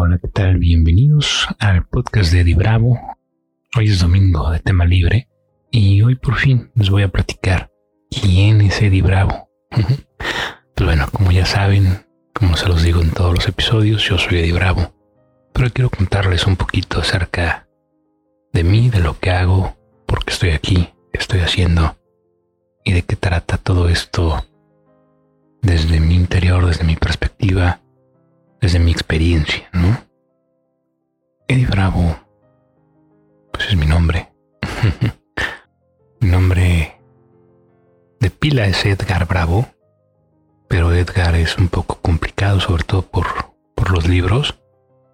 Hola, ¿qué tal? Bienvenidos al podcast de Eddie Bravo. Hoy es domingo de tema libre y hoy por fin les voy a platicar quién es Eddie Bravo. pues bueno, como ya saben, como se los digo en todos los episodios, yo soy Eddie Bravo, pero quiero contarles un poquito acerca de mí, de lo que hago, por qué estoy aquí, qué estoy haciendo y de qué trata todo esto desde mi interior, desde mi perspectiva desde mi experiencia, ¿no? Eddie Bravo, pues es mi nombre. mi nombre de pila es Edgar Bravo, pero Edgar es un poco complicado, sobre todo por, por los libros.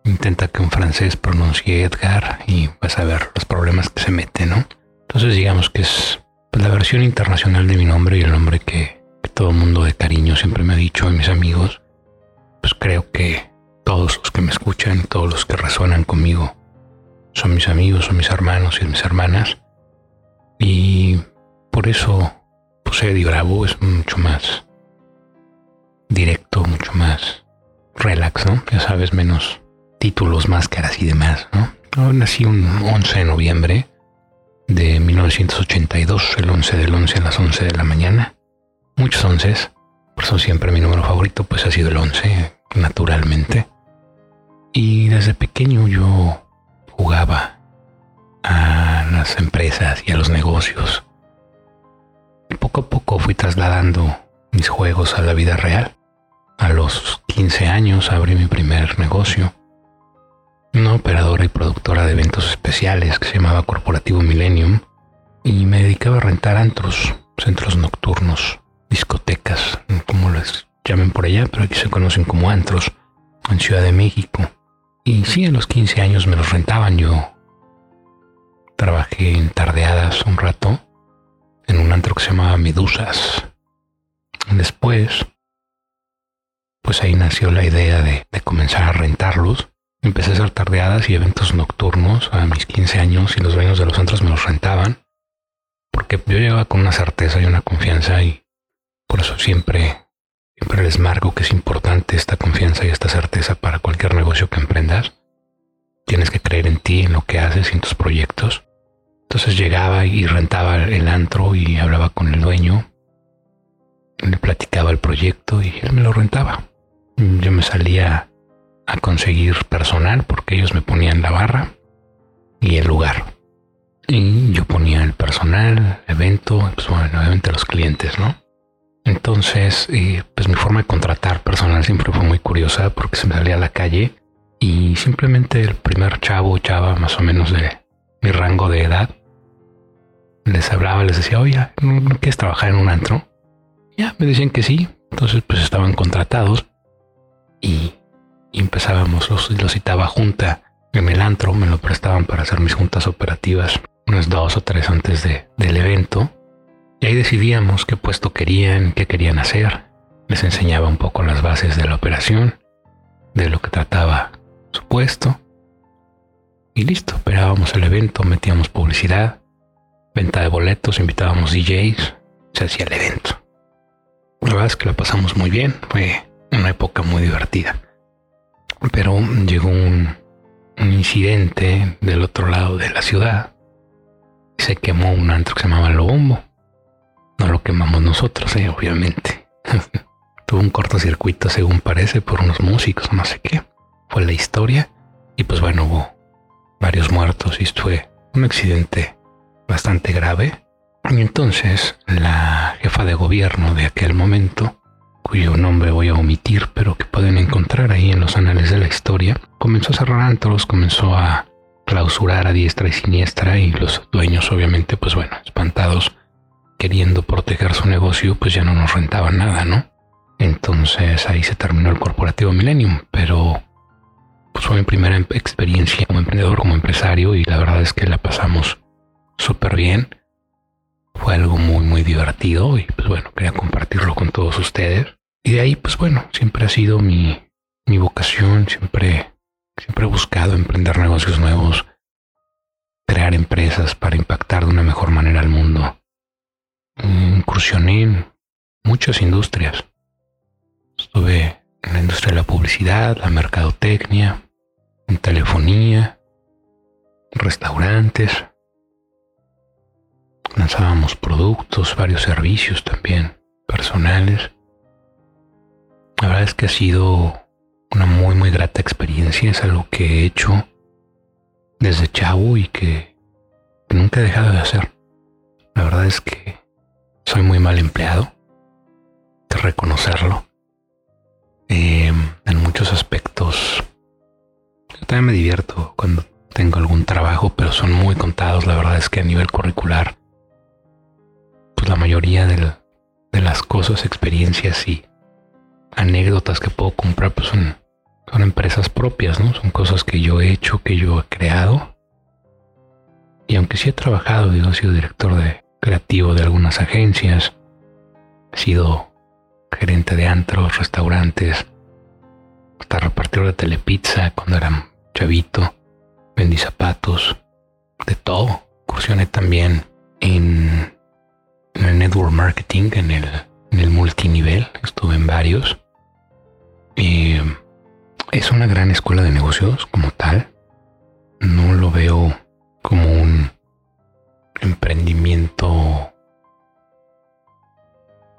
Intenta que un francés pronuncie Edgar y vas a ver los problemas que se mete, ¿no? Entonces digamos que es pues, la versión internacional de mi nombre y el nombre que, todo el mundo de cariño siempre me ha dicho y mis amigos pues creo que todos los que me escuchan, todos los que resuenan conmigo, son mis amigos, son mis hermanos y mis hermanas. Y por eso, pues Eddie Bravo es mucho más directo, mucho más relax, ¿no? Ya sabes, menos títulos, máscaras y demás, ¿no? nací un 11 de noviembre de 1982, el 11 del 11 a las 11 de la mañana. Muchos onces. Por eso siempre mi número favorito pues ha sido el 11, naturalmente. Y desde pequeño yo jugaba a las empresas y a los negocios. Y poco a poco fui trasladando mis juegos a la vida real. A los 15 años abrí mi primer negocio, una operadora y productora de eventos especiales que se llamaba Corporativo Millennium, y me dedicaba a rentar antros, centros nocturnos discotecas, como les llamen por allá, pero aquí se conocen como antros, en Ciudad de México. Y sí, a los 15 años me los rentaban yo. Trabajé en tardeadas un rato en un antro que se llamaba Medusas. Después, pues ahí nació la idea de, de comenzar a rentarlos. Empecé a hacer tardeadas y eventos nocturnos a mis 15 años y los dueños de los antros me los rentaban. Porque yo llegaba con una certeza y una confianza y por eso siempre, siempre les marco que es importante esta confianza y esta certeza para cualquier negocio que emprendas. Tienes que creer en ti, en lo que haces y en tus proyectos. Entonces llegaba y rentaba el antro y hablaba con el dueño. Le platicaba el proyecto y él me lo rentaba. Yo me salía a conseguir personal porque ellos me ponían la barra y el lugar. Y yo ponía el personal, evento, pues bueno, obviamente los clientes, ¿no? Entonces, eh, pues mi forma de contratar personal siempre fue muy curiosa porque se me salía a la calle y simplemente el primer chavo, chava más o menos de mi rango de edad, les hablaba, les decía, oye, ¿no, quieres trabajar en un antro? Ya, me decían que sí. Entonces, pues estaban contratados y, empezábamos, los, los citaba junta en el antro, me lo prestaban para hacer mis juntas operativas unas dos o tres antes de, del evento y ahí decidíamos qué puesto querían, qué querían hacer. Les enseñaba un poco las bases de la operación, de lo que trataba su puesto. Y listo, operábamos el evento, metíamos publicidad, venta de boletos, invitábamos DJs, se hacía el evento. La verdad es que la pasamos muy bien, fue una época muy divertida. Pero llegó un, un incidente del otro lado de la ciudad se quemó un antro que se llamaba Lobombo. No lo quemamos nosotros, eh, obviamente. Tuvo un cortocircuito, según parece, por unos músicos, no sé qué. Fue la historia. Y pues bueno, hubo varios muertos y fue un accidente bastante grave. Y entonces la jefa de gobierno de aquel momento, cuyo nombre voy a omitir, pero que pueden encontrar ahí en los anales de la historia, comenzó a cerrar antros, comenzó a clausurar a diestra y siniestra y los dueños obviamente pues bueno, espantados queriendo proteger su negocio, pues ya no nos rentaba nada, ¿no? Entonces ahí se terminó el corporativo Millennium, pero pues fue mi primera em-, experiencia como emprendedor, como empresario, y la verdad es que la pasamos súper bien. Fue algo muy, muy divertido y pues bueno, quería compartirlo con todos ustedes. Y de ahí, pues bueno, siempre ha sido mi, mi vocación, siempre, siempre he buscado emprender negocios nuevos, crear empresas para impactar de una mejor manera al mundo incursioné en muchas industrias. Estuve en la industria de la publicidad, la mercadotecnia, en telefonía, restaurantes. Lanzábamos productos, varios servicios también personales. La verdad es que ha sido una muy muy grata experiencia, es algo que he hecho desde chavo y que, nunca he dejado de hacer. La verdad es que soy muy mal empleado, que reconocerlo. Em, en muchos aspectos, yo también me divierto cuando tengo algún trabajo, pero son muy contados. La verdad es que a nivel curricular, pues la mayoría de, las cosas, experiencias y anécdotas que puedo comprar, pues son son empresas propias, ¿no? Son cosas que yo he hecho, que yo he creado. Y aunque sí he trabajado, digo, he sido director de creativo de algunas agencias, he sido gerente de antros, restaurantes, hasta repartidor de telepizza cuando era chavito, vendí zapatos, de todo. Cursioné también en, el network marketing, en el, multinivel, estuve en varios. Es una gran escuela de negocios como tal. No lo veo como un emprendimiento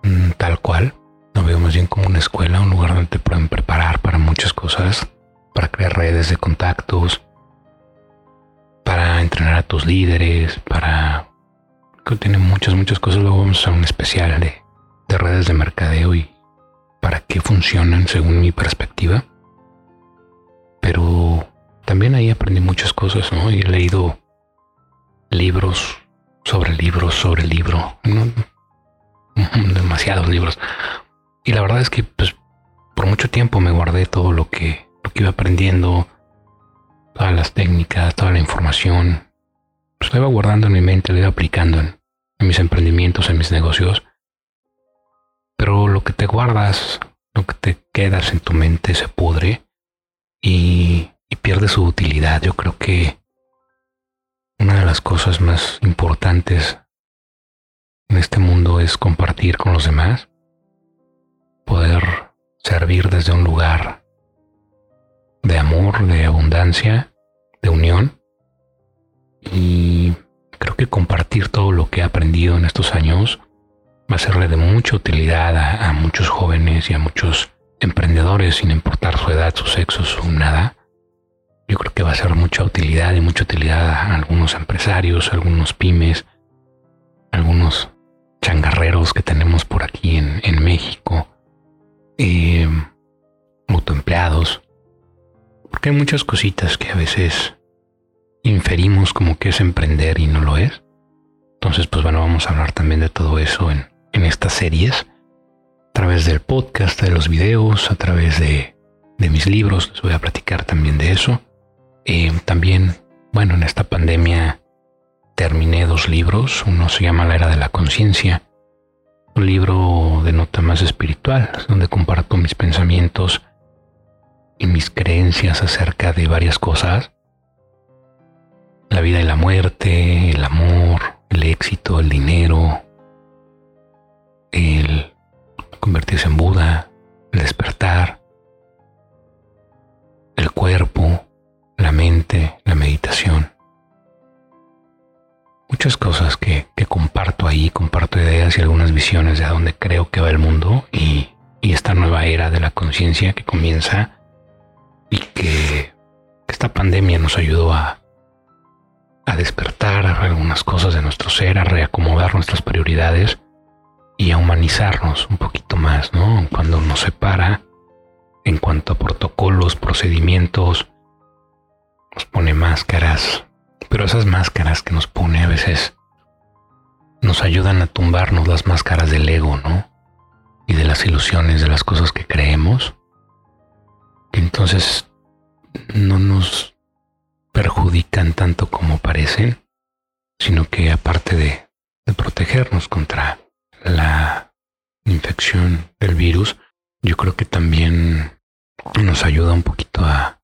mm, tal cual. Lo veo bien como una escuela, un lugar donde te pueden preparar para muchas cosas, para crear redes de contactos, para entrenar a tus líderes, para... que tiene muchas, muchas cosas. Luego vamos a un especial de, de redes de mercadeo y para qué funcionan según mi perspectiva pero también ahí aprendí muchas cosas, ¿no? Y he leído libros sobre libros sobre libro, demasiados libros. Y la verdad es que pues por mucho tiempo me guardé todo lo que, lo que iba aprendiendo, todas las técnicas, toda la información. Pues lo iba guardando en mi mente, lo iba aplicando en, mis emprendimientos, en mis negocios. Pero lo que te guardas, lo que te quedas en tu mente se pudre y, pierde su utilidad. Yo creo que una de las cosas más importantes en este mundo es compartir con los demás, poder servir desde un lugar de amor, de abundancia, de unión. Y creo que compartir todo lo que he aprendido en estos años va a serle de mucha utilidad a, a muchos jóvenes y a muchos emprendedores sin importar su edad, su sexo, su nada, yo creo que va a ser mucha utilidad y mucha utilidad a algunos empresarios, algunos pymes, algunos changarreros que tenemos por aquí en, México, eh, autoempleados, porque hay muchas cositas que a veces inferimos como que es emprender y no lo es. Entonces, pues bueno, vamos a hablar también de todo eso en, en estas series a través del podcast, de los videos, a través de, mis libros. Les voy a platicar también de eso. Eh, también, bueno, en esta pandemia terminé dos libros. Uno se llama La Era de la Conciencia, un libro de nota más espiritual, donde comparto mis pensamientos y mis creencias acerca de varias cosas. La vida y la muerte, el amor, el éxito, el dinero, el convertirse en Buda, el despertar, el cuerpo, Muchas cosas que, comparto ahí, comparto ideas y algunas visiones de a dónde creo que va el mundo y, esta nueva era de la conciencia que comienza y que esta pandemia nos ayudó a, a despertar algunas cosas de nuestro ser, a reacomodar nuestras prioridades y a humanizarnos un poquito más, ¿no? Cuando nos separa en cuanto a protocolos, procedimientos, nos pone máscaras, pero esas máscaras que nos pone a veces nos ayudan a tumbarnos las máscaras del ego, ¿no? Y de las ilusiones, de las cosas que creemos. entonces no nos perjudican tanto como parecen, sino que aparte de, protegernos contra la infección del virus, yo creo que también nos ayuda un poquito a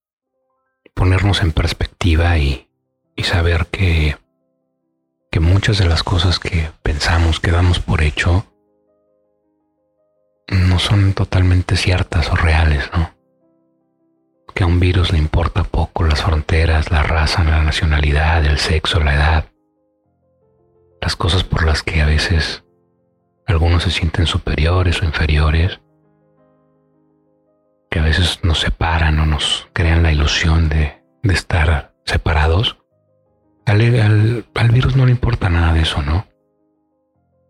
ponernos en perspectiva y, saber que, que muchas de las cosas que pensamos, que damos por hecho, no son totalmente ciertas o reales, ¿no? Que a un virus le importa poco las fronteras, la raza, la nacionalidad, el sexo, la edad, las cosas por las que a veces algunos se sienten superiores o inferiores, que a veces nos separan o nos crean la ilusión de, estar separados. Al, al, virus no le importa nada de eso, ¿no?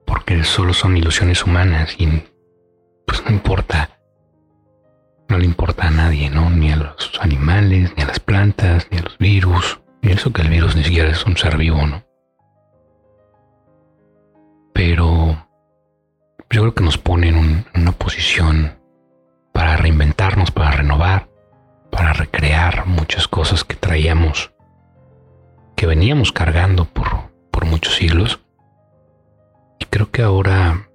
Porque solo son ilusiones humanas y pues no importa. No le importa a nadie, ¿no? Ni a los animales, ni a las plantas, ni a los virus. Y eso que el virus ni siquiera es un ser vivo, ¿no? Pero yo creo que nos pone en, una posición para reinventarnos, para renovar, para recrear muchas cosas que traíamos, que veníamos cargando por, por muchos siglos. Y creo que ahora,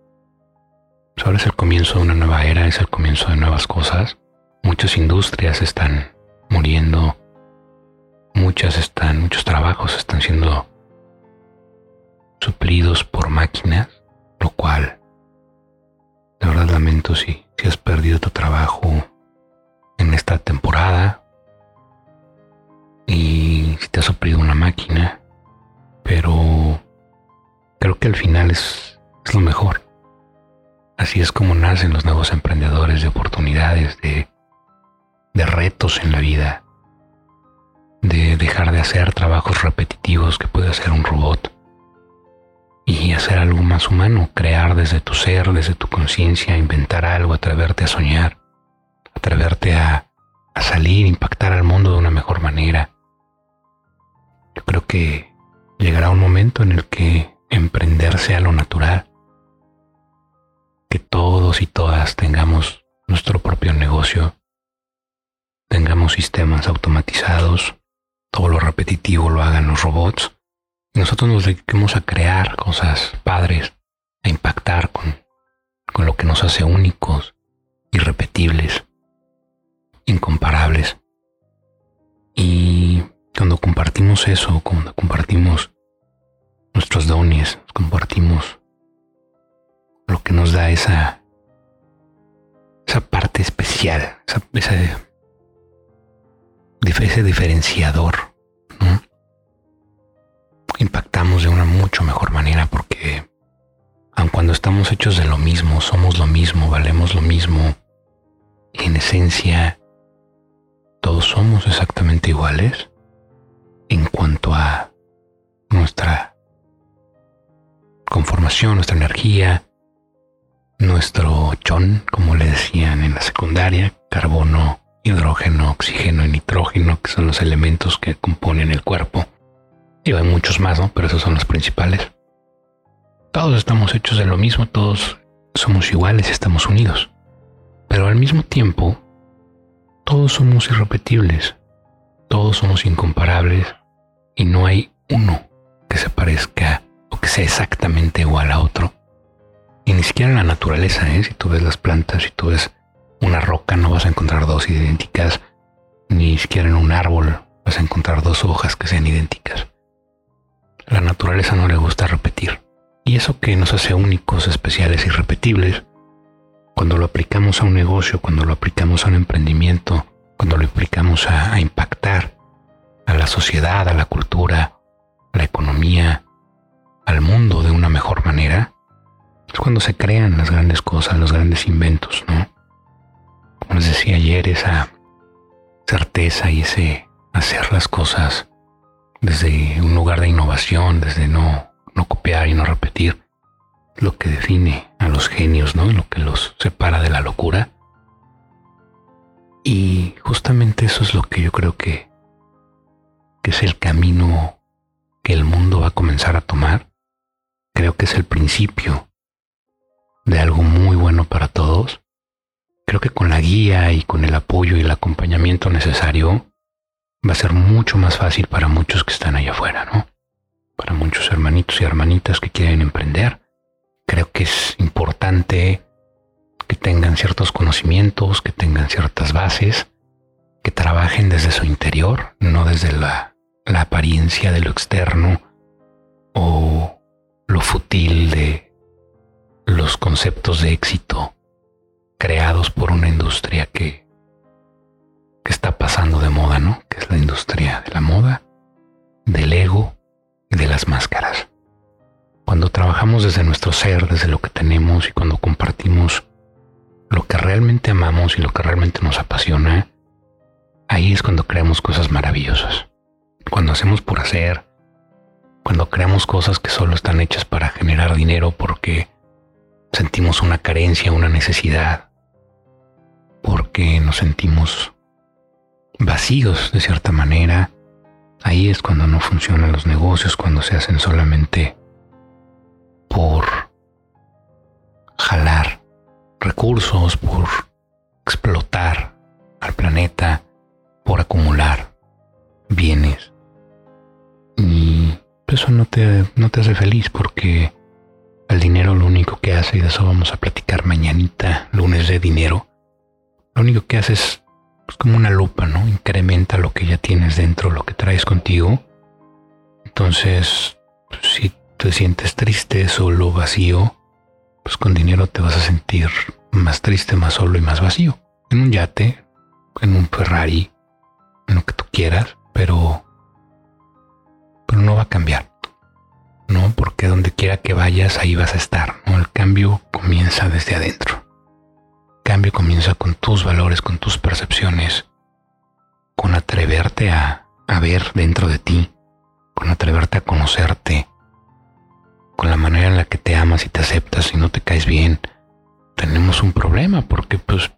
pues ahora es el comienzo de una nueva era, es el comienzo de nuevas cosas. Muchas industrias están muriendo, muchas están, muchos trabajos están siendo suplidos por máquinas, lo cual de verdad lamento si, si has perdido tu trabajo en esta temporada y si te ha suplido una máquina, pero creo que al final es, es lo mejor. Así es como nacen los nuevos emprendedores de oportunidades, de, de retos en la vida, de dejar de hacer trabajos repetitivos que puede hacer un robot y hacer algo más humano, crear desde tu ser, desde tu conciencia, inventar algo, atreverte a soñar, atreverte a, a salir, impactar al mundo de una mejor manera. Yo creo que llegará un momento en el que emprender sea lo natural, que todos y todas tengamos nuestro propio negocio, tengamos sistemas automatizados, todo lo repetitivo lo hagan los robots nosotros nos dediquemos a crear cosas padres, a impactar con, con lo que nos hace únicos, irrepetibles, incomparables. Y cuando compartimos eso, cuando compartimos nuestros dones, compartimos lo que nos da esa, esa parte especial, esa, ese diferenciador impactamos de una mucho mejor manera porque aun cuando estamos hechos de lo mismo, somos lo mismo, valemos lo mismo, en esencia todos somos exactamente iguales en cuanto a nuestra conformación, nuestra energía, nuestro chon, como le decían en la secundaria, carbono, hidrógeno, oxígeno y nitrógeno, que son los elementos que componen el cuerpo. Y hay muchos más, ¿no? Pero esos son los principales. Todos estamos hechos de lo mismo, todos somos iguales, estamos unidos. Pero al mismo tiempo, todos somos irrepetibles, todos somos incomparables y no hay uno que se parezca o que sea exactamente igual a otro. Y ni siquiera en la naturaleza, ¿eh? si tú ves las plantas, si tú ves una roca, no vas a encontrar dos idénticas, ni siquiera en un árbol vas a encontrar dos hojas que sean idénticas la naturaleza no le gusta repetir. Y eso que nos hace únicos, especiales y repetibles, cuando lo aplicamos a un negocio, cuando lo aplicamos a un emprendimiento, cuando lo aplicamos a, impactar a la sociedad, a la cultura, a la economía, al mundo de una mejor manera, es cuando se crean las grandes cosas, los grandes inventos, ¿no? Como les decía ayer, esa certeza y ese hacer las cosas desde un lugar de innovación, desde no, no copiar y no repetir, lo que define a los genios, ¿no? Lo que los separa de la locura. Y justamente eso es lo que yo creo que, es el camino que el mundo va a comenzar a tomar. Creo que es el principio de algo muy bueno para todos. Creo que con la guía y con el apoyo y el acompañamiento necesario, va a ser mucho más fácil para muchos que están allá afuera, ¿no? Para muchos hermanitos y hermanitas que quieren emprender. Creo que es importante que tengan ciertos conocimientos, que tengan ciertas bases, que trabajen desde su interior, no desde la, la apariencia de lo externo o lo futil de los conceptos de éxito creados por una industria que, que está pasando de moda, ¿no? Que es la industria de la moda, del ego y de las máscaras. Cuando trabajamos desde nuestro ser, desde lo que tenemos y cuando compartimos lo que realmente amamos y lo que realmente nos apasiona, ahí es cuando creamos cosas maravillosas. Cuando hacemos por hacer, cuando creamos cosas que solo están hechas para generar dinero porque sentimos una carencia, una necesidad, porque nos sentimos vacíos de cierta manera, ahí es cuando no funcionan los negocios, cuando se hacen solamente por jalar recursos, por explotar al planeta, por acumular bienes. Y eso no te, no te hace feliz porque el dinero lo único que hace, y de eso vamos a platicar mañanita, lunes de dinero, lo único que hace es pues, como una lupa, ¿no? Incrementa lo que ya tienes dentro, lo que traes contigo. Entonces, pues, si te sientes triste, solo, vacío, pues con dinero te vas a sentir más triste, más solo y más vacío. En un yate, en un Ferrari, en lo que tú quieras, pero, pero no va a cambiar. No, porque donde quiera que vayas, ahí vas a estar. ¿no? El cambio comienza desde adentro. El cambio comienza con tus valores, con tus percepciones, con atreverte a, a ver dentro de ti, con atreverte a conocerte, con la manera en la que te amas y te aceptas y no te caes bien, tenemos un problema porque pues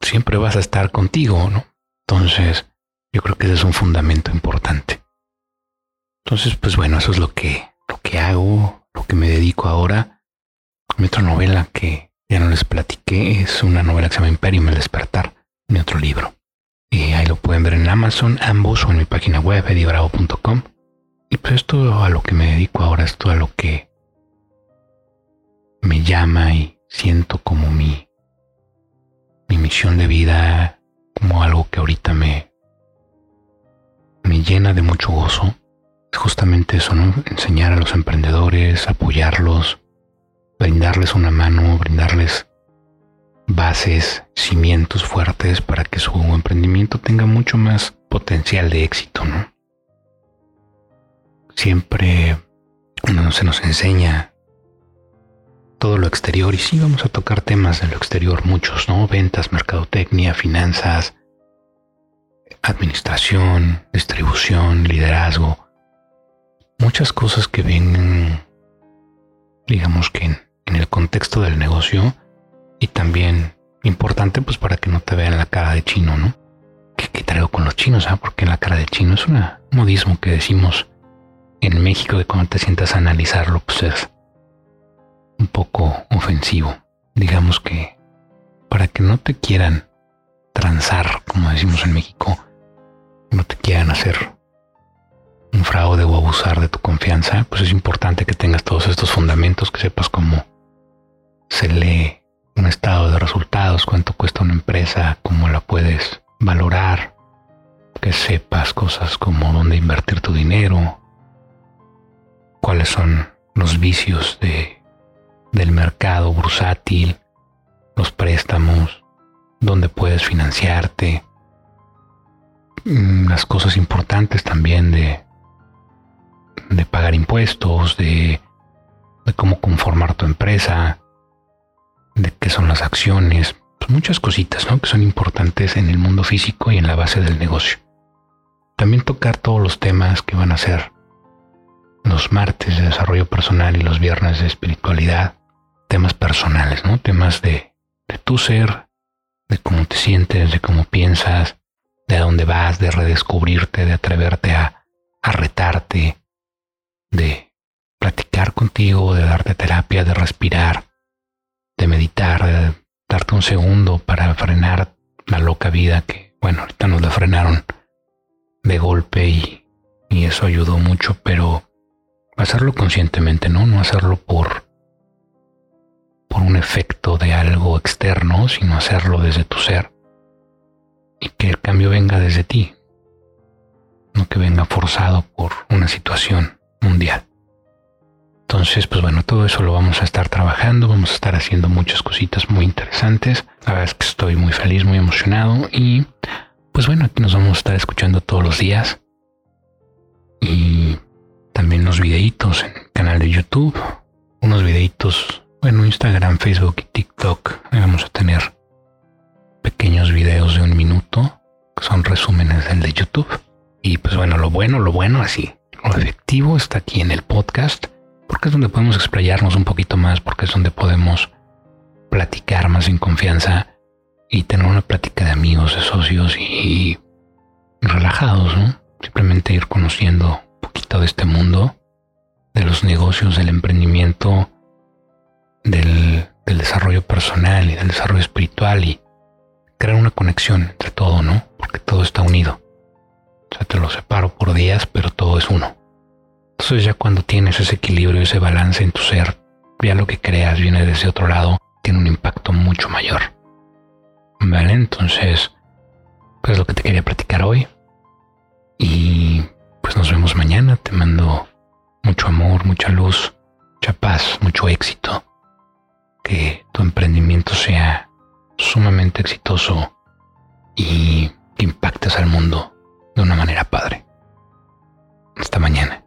siempre vas a estar contigo, ¿no? Entonces, yo creo que ese es un fundamento importante. Entonces, pues bueno, eso es lo que, lo que hago, lo que me dedico ahora. Mi otra novela que ya no les platiqué es una novela que se llama Imperium, el despertar, mi otro libro. Y ahí lo pueden ver en Amazon, ambos o en mi página web, edibravo.com. Y pues esto a lo que me dedico ahora, esto a lo que me llama y siento como mi, mi misión de vida, como algo que ahorita me, me llena de mucho gozo. Es justamente eso, ¿no? Enseñar a los emprendedores, apoyarlos, brindarles una mano, brindarles bases, cimientos fuertes para que su emprendimiento tenga mucho más potencial de éxito, ¿no? Siempre se nos enseña todo lo exterior y sí vamos a tocar temas de lo exterior, muchos, ¿no? Ventas, mercadotecnia, finanzas, administración, distribución, liderazgo, muchas cosas que vienen, digamos que en, el contexto del negocio y también importante pues para que no te vean la cara de chino, ¿no? ¿Qué, traigo con los chinos? Ah? Porque la cara de chino es un modismo que decimos en México de cuando te sientas a analizarlo, pues es un poco ofensivo. Digamos que para que no te quieran transar, como decimos en México, no te quieran hacer un fraude o abusar de tu confianza, pues es importante que tengas todos estos fundamentos, que sepas cómo se lee un estado de resultados, cuánto cuesta una empresa, cómo la puedes valorar, que sepas cosas como dónde invertir tu dinero, cuáles son los vicios de, del mercado bursátil, los préstamos, dónde puedes financiarte, mm, las cosas importantes también de, de pagar impuestos, de, de cómo conformar tu empresa, de qué son las acciones, pues muchas cositas ¿no? que son importantes en el mundo físico y en la base del negocio. También tocar todos los temas que van a ser los martes de desarrollo personal y los viernes de espiritualidad, temas personales, ¿no? Temas de, de tu ser, de cómo te sientes, de cómo piensas, de a dónde vas, de redescubrirte, de atreverte a, a retarte, de platicar contigo, de darte terapia, de respirar, de meditar, de darte un segundo para frenar la loca vida que, bueno, ahorita nos la frenaron de golpe y, y eso ayudó mucho, pero hacerlo conscientemente, ¿no? No hacerlo por, por un efecto de algo externo, sino hacerlo desde tu ser. Y que el cambio venga desde ti, no que venga forzado por una situación mundial. Entonces, pues bueno, todo eso lo vamos a estar trabajando, vamos a estar haciendo muchas cositas muy interesantes. La verdad es que estoy muy feliz, muy emocionado y pues bueno, aquí nos vamos a estar escuchando todos los días. Y también los videitos en el canal de YouTube unos videitos, bueno, Instagram, Facebook y TikTok. Vamos a tener pequeños videos de un minuto, que son resúmenes del de YouTube. Y pues bueno, lo bueno, lo bueno, así, lo efectivo está aquí en el podcast, porque es donde podemos explayarnos un poquito más, porque es donde podemos platicar más en confianza y tener una plática de amigos, de socios y, relajados, ¿no? Simplemente ir conociendo poquito de este mundo, de los negocios, del emprendimiento, del, del desarrollo personal y del desarrollo espiritual y crear una conexión entre todo, ¿no? Porque todo está unido. O sea, te lo separo por días, pero todo es uno. Entonces ya cuando tienes ese equilibrio, ese balance en tu ser, ya lo que creas viene de ese otro lado, tiene un impacto mucho mayor. Vale, entonces, pues es lo que te quería platicar hoy. Y pues nos vemos mañana. Te mando mucho amor, mucha luz, mucha paz, mucho éxito. Que tu emprendimiento sea sumamente exitoso y que impactes al mundo de una manera padre. Hasta mañana.